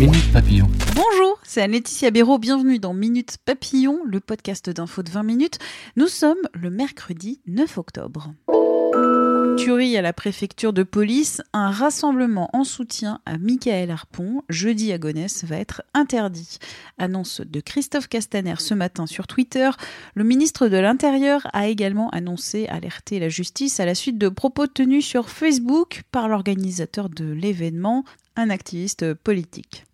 Bonjour, c'est Anne-Laetitia Béraud. Bienvenue dans Minute Papillon, le podcast d'info de 20 minutes. Nous sommes le mercredi 9 octobre. Tuerie à la préfecture de police, un rassemblement en soutien à Michael Harpon, jeudi à Gonesse, va être interdit. Annonce de Christophe Castaner ce matin sur Twitter. Le ministre de l'Intérieur a également annoncé alerter la justice à la suite de propos tenus sur Facebook par l'organisateur de l'événement, un activiste politique.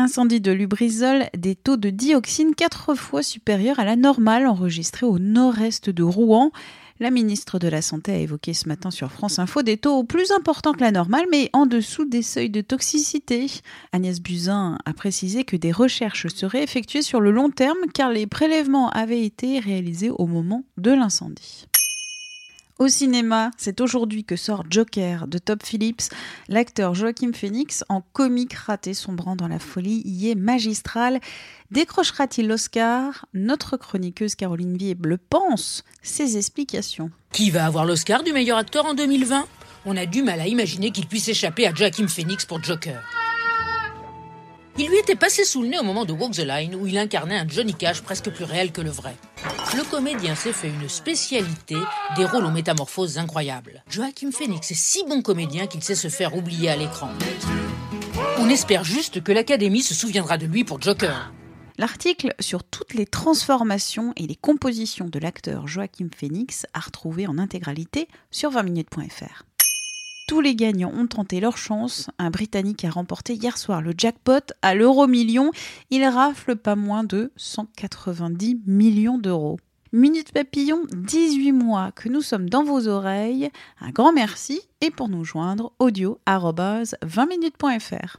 Incendie de Lubrizol, des taux de dioxine quatre fois supérieurs à la normale enregistrée au nord-est de Rouen. La ministre de la Santé a évoqué ce matin sur France Info des taux plus importants que la normale, mais en dessous des seuils de toxicité. Agnès Buzyn a précisé que des recherches seraient effectuées sur le long terme car les prélèvements avaient été réalisés au moment de l'incendie. Au cinéma, c'est aujourd'hui que sort Joker de Top Phillips. L'acteur Joachim Phoenix, en comique raté sombrant dans la folie, y est magistral. Décrochera-t-il l'Oscar? Notre chroniqueuse Caroline Vieb le pense. Ses explications. Qui va avoir l'Oscar du meilleur acteur en 2020 On a du mal à imaginer qu'il puisse échapper à Joachim Phoenix pour Joker. Il lui était passé sous le nez au moment de Walk the Line où il incarnait un Johnny Cash presque plus réel que le vrai. Le comédien s'est fait une spécialité des rôles aux métamorphoses incroyables. Joachim Phoenix est si bon comédien qu'il sait se faire oublier à l'écran. On espère juste que l'Académie se souviendra de lui pour Joker. L'article sur toutes les transformations et les compositions de l'acteur Joachim Phoenix a retrouvé en intégralité sur 20minutes.fr. Tous les gagnants ont tenté leur chance. Un Britannique a remporté hier soir le jackpot à l'euro million. Il rafle pas moins de 190 millions d'euros. Minute Papillon, 18 mois que nous sommes dans vos oreilles. Un grand merci et pour nous joindre, audio 20minutes.fr.